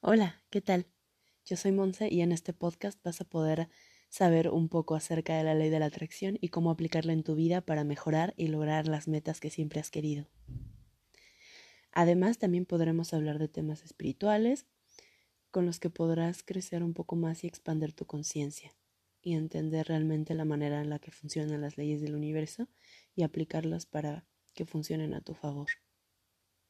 Hola, ¿qué tal? Yo soy Monse y en este podcast vas a poder saber un poco acerca de la ley de la atracción y cómo aplicarla en tu vida para mejorar y lograr las metas que siempre has querido. Además, también podremos hablar de temas espirituales con los que podrás crecer un poco más y expandir tu conciencia y entender realmente la manera en la que funcionan las leyes del universo y aplicarlas para que funcionen a tu favor.